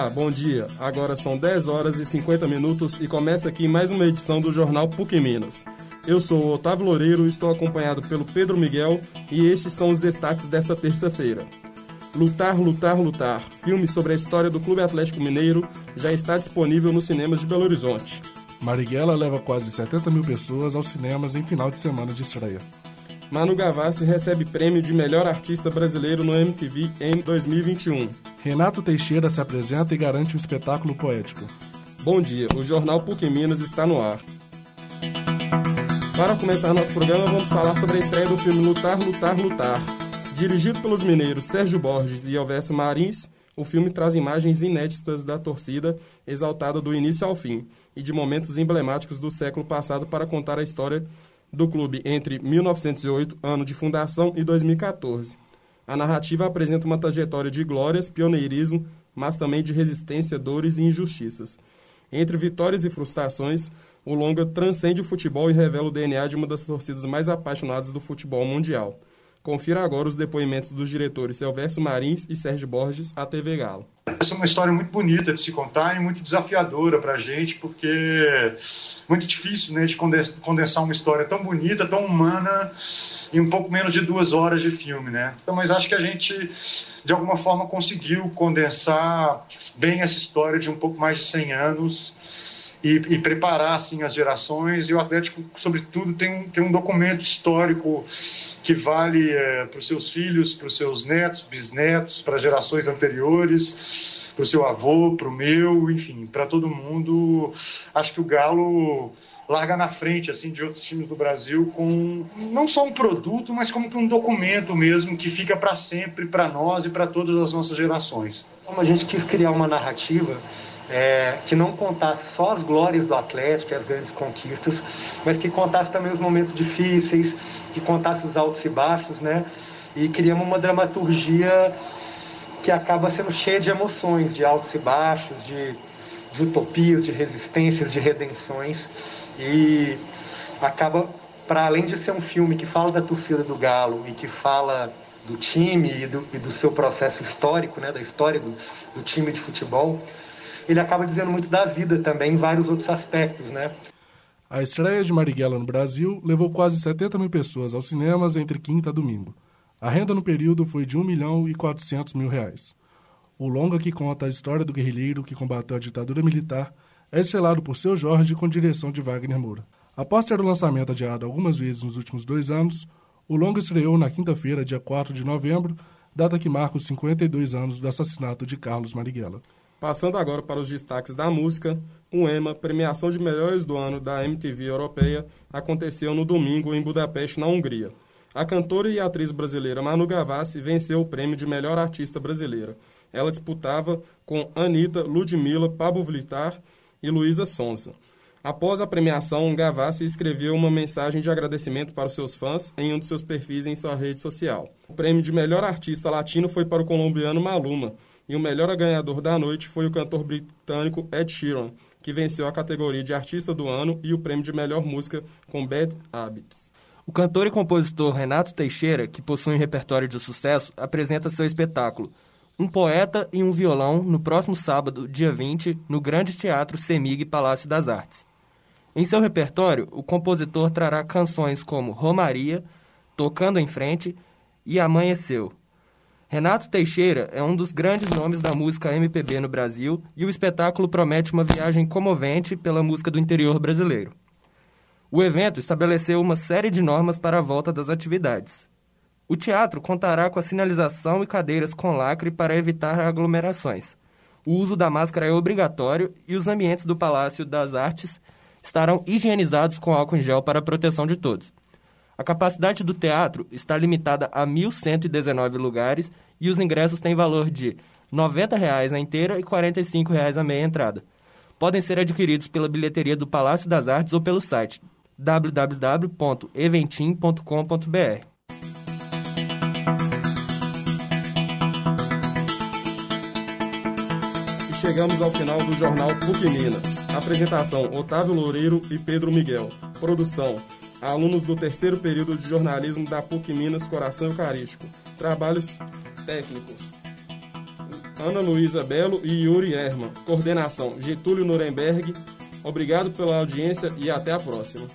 Olá, bom dia. Agora são 10 horas e 50 minutos e começa aqui mais uma edição do Jornal PUC Minas. Eu sou o Otávio Loureiro, estou acompanhado pelo Pedro Miguel e estes são os destaques desta terça-feira. Lutar, Lutar, Lutar, filme sobre a história do Clube Atlético Mineiro, já está disponível nos cinemas de Belo Horizonte. Marighella leva quase 70 mil pessoas aos cinemas em final de semana de estreia. Manu Gavassi recebe prêmio de melhor artista brasileiro no MTV em 2021. Renato Teixeira se apresenta e garante um espetáculo poético. Bom dia, o Jornal PUC Minas está no ar. Para começar nosso programa, vamos falar sobre a estreia do filme Lutar, Lutar, Lutar. Dirigido pelos mineiros Sérgio Borges e Elvésio Marins, o filme traz imagens inéditas da torcida, exaltada do início ao fim, e de momentos emblemáticos do século passado para contar a história do clube entre 1908, ano de fundação, e 2014. A narrativa apresenta uma trajetória de glórias, pioneirismo, mas também de resistência, dores e injustiças. Entre vitórias e frustrações, o longa transcende o futebol e revela o DNA de uma das torcidas mais apaixonadas do futebol mundial. Confira agora os depoimentos dos diretores Silvestre Marins e Sérgio Borges à TV Galo. Essa é uma história muito bonita de se contar e muito desafiadora para a gente, porque é muito difícil né, de condensar uma história tão bonita, tão humana, em um pouco menos de duas horas de filme. Né? Então, mas acho que a gente, de alguma forma, conseguiu condensar bem essa história de um pouco mais de 100 anos e, e, preparar assim as gerações. E o Atlético sobretudo tem um, tem um documento histórico que vale é, para os seus filhos para os seus netos bisnetos para gerações anteriores para o seu avô para o meu enfim para todo mundo. Acho que o Galo larga na frente assim de outros times do Brasil com não só um produto mas como um documento mesmo que fica para sempre para nós e para todas as nossas gerações. Como a gente quis criar uma narrativa é, que não contasse só as glórias do Atlético e as grandes conquistas, mas que contasse também os momentos difíceis, que contasse os altos e baixos, né? E criamos uma dramaturgia que acaba sendo cheia de emoções, de altos e baixos, de, de utopias, de resistências, de redenções. E acaba, para além de ser um filme que fala da torcida do Galo e que fala do time e do, e do seu processo histórico, né, da história do, do time de futebol, ele acaba dizendo muito da vida também em vários outros aspectos, né? A estreia de Marighella no Brasil levou quase 70 mil pessoas aos cinemas entre quinta e domingo. A renda no período foi de 1 milhão e 400 mil reais. O longa que conta a história do guerrilheiro que combateu a ditadura militar é estrelado por seu Jorge com direção de Wagner Moura. Após ter o lançamento adiado algumas vezes nos últimos dois anos, o longa estreou na quinta-feira, dia 4 de novembro, data que marca os 52 anos do assassinato de Carlos Marighella. Passando agora para os destaques da música, o EMA, premiação de melhores do ano da MTV europeia, aconteceu no domingo em Budapeste, na Hungria. A cantora e atriz brasileira Manu Gavassi venceu o prêmio de melhor artista brasileira. Ela disputava com Anitta, Ludmilla, Pablo Vittar e Luísa Sonza. Após a premiação, Gavassi escreveu uma mensagem de agradecimento para os seus fãs em um de seus perfis em sua rede social. O prêmio de melhor artista latino foi para o colombiano Maluma, e o melhor ganhador da noite foi o cantor britânico Ed Sheeran, que venceu a categoria de Artista do Ano e o prêmio de melhor música com Bad Habits. O cantor e compositor Renato Teixeira, que possui um repertório de sucesso, apresenta seu espetáculo Um Poeta e um Violão no próximo sábado, dia 20, no Grande Teatro Semig Palácio das Artes. Em seu repertório, o compositor trará canções como Romaria, Tocando em Frente e Amanheceu, Renato Teixeira é um dos grandes nomes da música MPB no Brasil e o espetáculo promete uma viagem comovente pela música do interior brasileiro. O evento estabeleceu uma série de normas para a volta das atividades. O teatro contará com a sinalização e cadeiras com lacre para evitar aglomerações. O uso da máscara é obrigatório e os ambientes do Palácio das Artes estarão higienizados com álcool em gel para a proteção de todos. A capacidade do teatro está limitada a 1.119 lugares e os ingressos têm valor de 90 reais a inteira e 45 reais a meia entrada. Podem ser adquiridos pela bilheteria do Palácio das Artes ou pelo site www.eventim.com.br. Chegamos ao final do jornal PUC Minas. Apresentação: Otávio Loureiro e Pedro Miguel. Produção: alunos do terceiro período de jornalismo da PUC Minas Coração Eucarístico. Trabalhos técnicos. Ana Luísa Belo e Yuri Erman. Coordenação, Getúlio Nuremberg. Obrigado pela audiência e até a próxima.